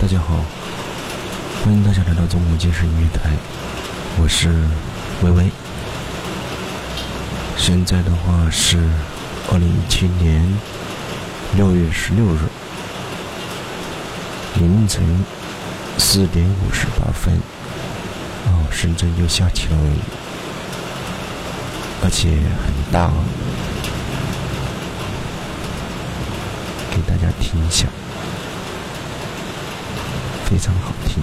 大家好，欢迎大家来到中国健身音乐台，我是微微。现在的话是二零一七年六月十六日凌晨四点五十八分，哦，深圳又下起了雨，而且很大哦，给大家听一下。非常好听。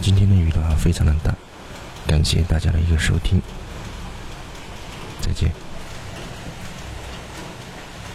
今天的雨的话非常的大感谢大家的一个收听再见。